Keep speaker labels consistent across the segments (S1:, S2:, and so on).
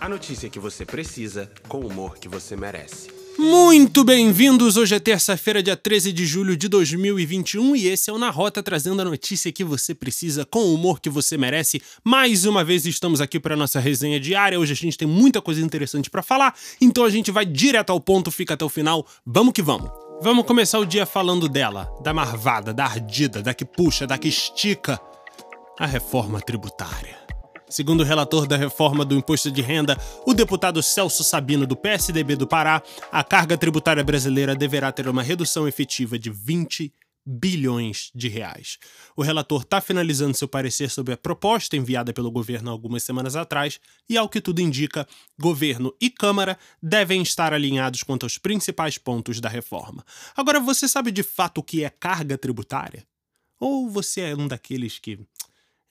S1: A notícia que você precisa, com o humor que você merece.
S2: Muito bem-vindos! Hoje é terça-feira, dia 13 de julho de 2021 e esse é o Na Rota trazendo a notícia que você precisa com o humor que você merece. Mais uma vez estamos aqui para nossa resenha diária. Hoje a gente tem muita coisa interessante para falar, então a gente vai direto ao ponto, fica até o final. Vamos que vamos! Vamos começar o dia falando dela, da marvada, da ardida, da que puxa, da que estica. A reforma tributária. Segundo o relator da reforma do imposto de renda, o deputado Celso Sabino, do PSDB do Pará, a carga tributária brasileira deverá ter uma redução efetiva de 20 bilhões de reais. O relator está finalizando seu parecer sobre a proposta enviada pelo governo algumas semanas atrás e, ao que tudo indica, governo e Câmara devem estar alinhados quanto aos principais pontos da reforma. Agora, você sabe de fato o que é carga tributária? Ou você é um daqueles que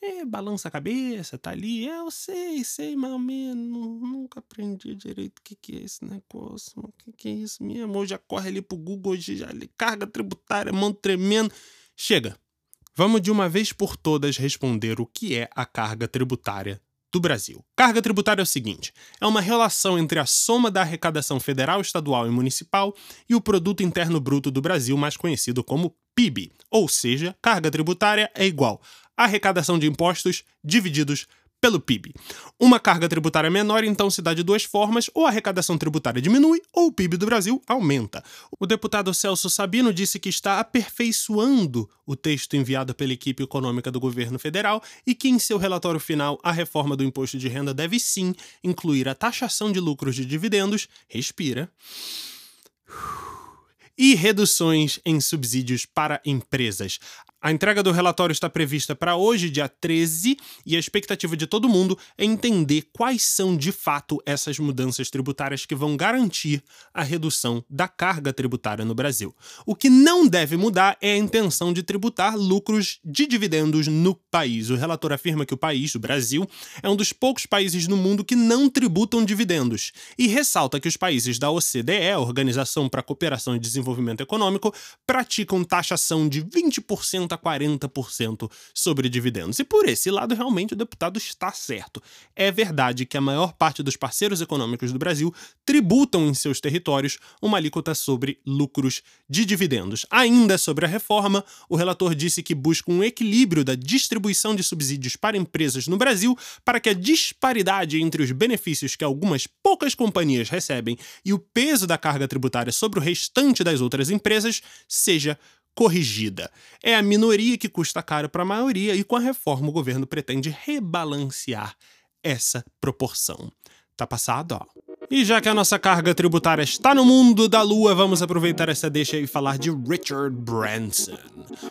S2: é, balança a cabeça, tá ali. É, eu sei, sei mais ou menos. Nunca aprendi direito o que, que é esse negócio. O que, que é isso mesmo? Hoje já corre ali pro Google, hoje já ali, carga tributária, mão tremendo. Chega. Vamos de uma vez por todas responder o que é a carga tributária do Brasil. Carga tributária é o seguinte: é uma relação entre a soma da arrecadação federal, estadual e municipal e o produto interno bruto do Brasil, mais conhecido como PIB. Ou seja, carga tributária é igual arrecadação de impostos divididos pelo PIB. Uma carga tributária menor então se dá de duas formas: ou a arrecadação tributária diminui, ou o PIB do Brasil aumenta. O deputado Celso Sabino disse que está aperfeiçoando o texto enviado pela equipe econômica do governo federal e que, em seu relatório final, a reforma do imposto de renda deve sim incluir a taxação de lucros de dividendos. Respira e reduções em subsídios para empresas. A entrega do relatório está prevista para hoje, dia 13, e a expectativa de todo mundo é entender quais são de fato essas mudanças tributárias que vão garantir a redução da carga tributária no Brasil. O que não deve mudar é a intenção de tributar lucros de dividendos no país. O relator afirma que o país, o Brasil, é um dos poucos países no mundo que não tributam dividendos e ressalta que os países da OCDE, Organização para a Cooperação e Desenvolvimento Econômico, praticam taxação de 20% a 40% sobre dividendos. E por esse lado, realmente, o deputado está certo. É verdade que a maior parte dos parceiros econômicos do Brasil tributam em seus territórios uma alíquota sobre lucros de dividendos. Ainda sobre a reforma, o relator disse que busca um equilíbrio da distribuição de subsídios para empresas no Brasil para que a disparidade entre os benefícios que algumas poucas companhias recebem e o peso da carga tributária sobre o restante das outras empresas seja corrigida. É a minoria que custa caro para a maioria e com a reforma o governo pretende rebalancear essa proporção. Tá passado, ó. E já que a nossa carga tributária está no mundo da lua, vamos aproveitar essa deixa e falar de Richard Branson.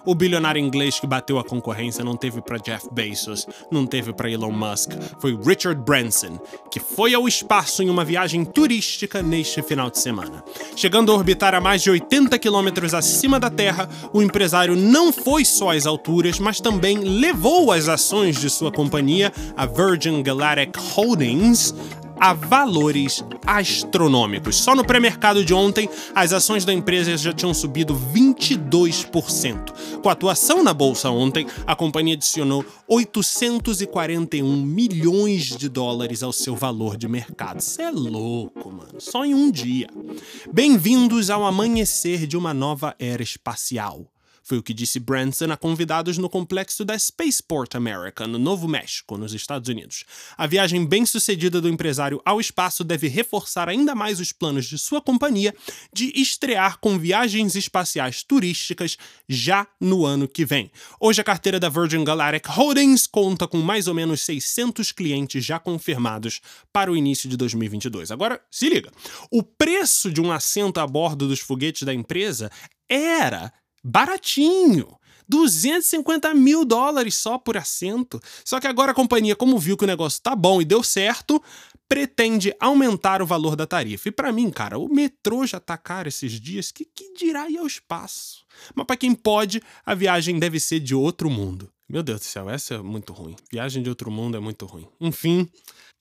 S2: O bilionário inglês que bateu a concorrência não teve para Jeff Bezos, não teve para Elon Musk, foi Richard Branson, que foi ao espaço em uma viagem turística neste final de semana. Chegando a orbitar a mais de 80 quilômetros acima da Terra, o empresário não foi só às alturas, mas também levou as ações de sua companhia, a Virgin Galactic Holdings, a valores astronômicos. Só no pré-mercado de ontem, as ações da empresa já tinham subido 22%. Com a atuação na bolsa ontem, a companhia adicionou 841 milhões de dólares ao seu valor de mercado. Isso é louco, mano. Só em um dia. Bem-vindos ao amanhecer de uma nova era espacial. Foi o que disse Branson a convidados no complexo da Spaceport America, no Novo México, nos Estados Unidos. A viagem bem-sucedida do empresário ao espaço deve reforçar ainda mais os planos de sua companhia de estrear com viagens espaciais turísticas já no ano que vem. Hoje, a carteira da Virgin Galactic Holdings conta com mais ou menos 600 clientes já confirmados para o início de 2022. Agora, se liga: o preço de um assento a bordo dos foguetes da empresa era baratinho. 250 mil dólares só por assento. Só que agora a companhia, como viu que o negócio tá bom e deu certo, pretende aumentar o valor da tarifa. E para mim, cara, o metrô já tá caro esses dias, que, que dirá ir ao espaço? Mas para quem pode, a viagem deve ser de outro mundo. Meu Deus do céu, essa é muito ruim. Viagem de outro mundo é muito ruim. Enfim,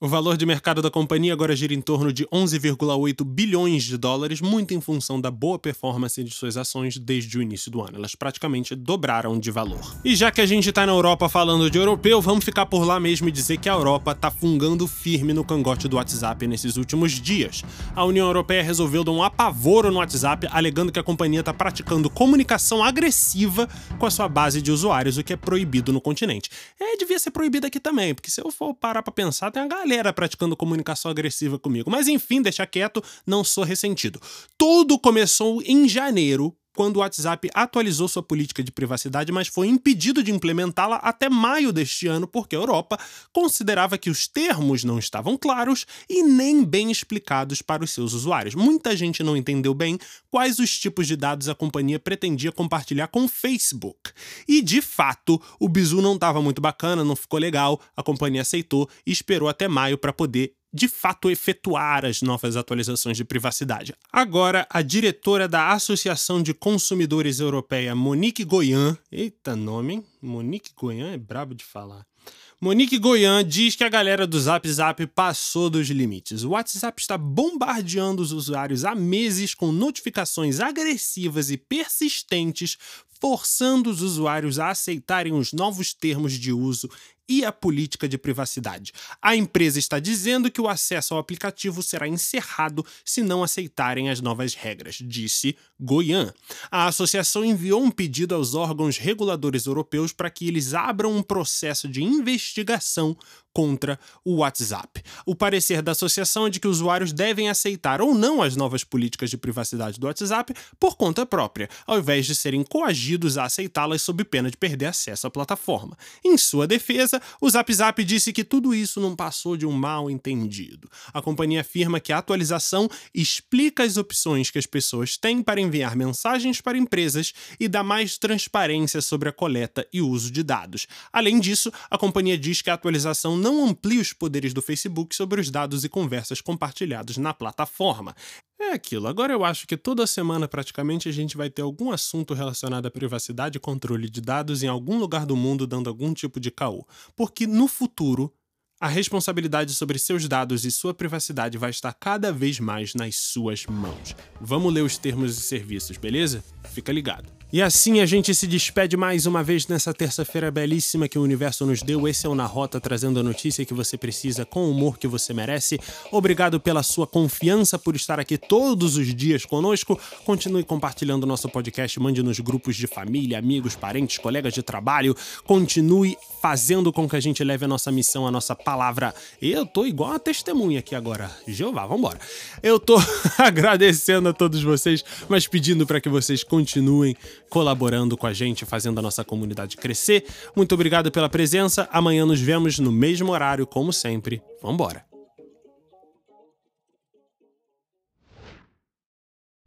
S2: o valor de mercado da companhia agora gira em torno de 11,8 bilhões de dólares, muito em função da boa performance de suas ações desde o início do ano. Elas praticamente dobraram de valor. E já que a gente tá na Europa falando de europeu, vamos ficar por lá mesmo e dizer que a Europa tá fungando firme no cangote do WhatsApp nesses últimos dias. A União Europeia resolveu dar um apavoro no WhatsApp, alegando que a companhia tá praticando comunicação agressiva com a sua base de usuários, o que é proibido no continente. É, devia ser proibido aqui também, porque se eu for parar pra pensar, tem uma galera praticando comunicação agressiva comigo. Mas enfim, deixa quieto, não sou ressentido. Tudo começou em janeiro, quando o WhatsApp atualizou sua política de privacidade, mas foi impedido de implementá-la até maio deste ano, porque a Europa considerava que os termos não estavam claros e nem bem explicados para os seus usuários. Muita gente não entendeu bem quais os tipos de dados a companhia pretendia compartilhar com o Facebook. E de fato, o bizu não estava muito bacana, não ficou legal, a companhia aceitou e esperou até maio para poder de fato efetuar as novas atualizações de privacidade. Agora, a diretora da Associação de Consumidores Europeia, Monique Goyan, eita nome, hein? Monique Goyan é brabo de falar. Monique Goyan diz que a galera do Zap Zap passou dos limites. O WhatsApp está bombardeando os usuários há meses com notificações agressivas e persistentes, forçando os usuários a aceitarem os novos termos de uso e a política de privacidade. A empresa está dizendo que o acesso ao aplicativo será encerrado se não aceitarem as novas regras, disse Goian. A associação enviou um pedido aos órgãos reguladores europeus para que eles abram um processo de investigação contra o WhatsApp. O parecer da associação é de que usuários devem aceitar ou não as novas políticas de privacidade do WhatsApp por conta própria, ao invés de serem coagidos a aceitá-las sob pena de perder acesso à plataforma. Em sua defesa, o ZapZap disse que tudo isso não passou de um mal entendido. A companhia afirma que a atualização explica as opções que as pessoas têm para enviar mensagens para empresas e dá mais transparência sobre a coleta e uso de dados. Além disso, a companhia diz que a atualização não não amplia os poderes do Facebook sobre os dados e conversas compartilhados na plataforma. É aquilo. Agora eu acho que toda semana praticamente a gente vai ter algum assunto relacionado à privacidade e controle de dados em algum lugar do mundo dando algum tipo de caô. Porque no futuro a responsabilidade sobre seus dados e sua privacidade vai estar cada vez mais nas suas mãos. Vamos ler os termos e serviços, beleza? Fica ligado. E assim a gente se despede mais uma vez nessa terça-feira belíssima que o universo nos deu. Esse é o Na Rota, trazendo a notícia que você precisa com o humor que você merece. Obrigado pela sua confiança, por estar aqui todos os dias conosco. Continue compartilhando nosso podcast, mande nos grupos de família, amigos, parentes, colegas de trabalho. Continue fazendo com que a gente leve a nossa missão, a nossa palavra. Eu tô igual uma testemunha aqui agora. Jeová, vambora. Eu tô agradecendo a todos vocês, mas pedindo para que vocês continuem colaborando com a gente, fazendo a nossa comunidade crescer. Muito obrigado pela presença. Amanhã nos vemos no mesmo horário, como sempre. Vambora!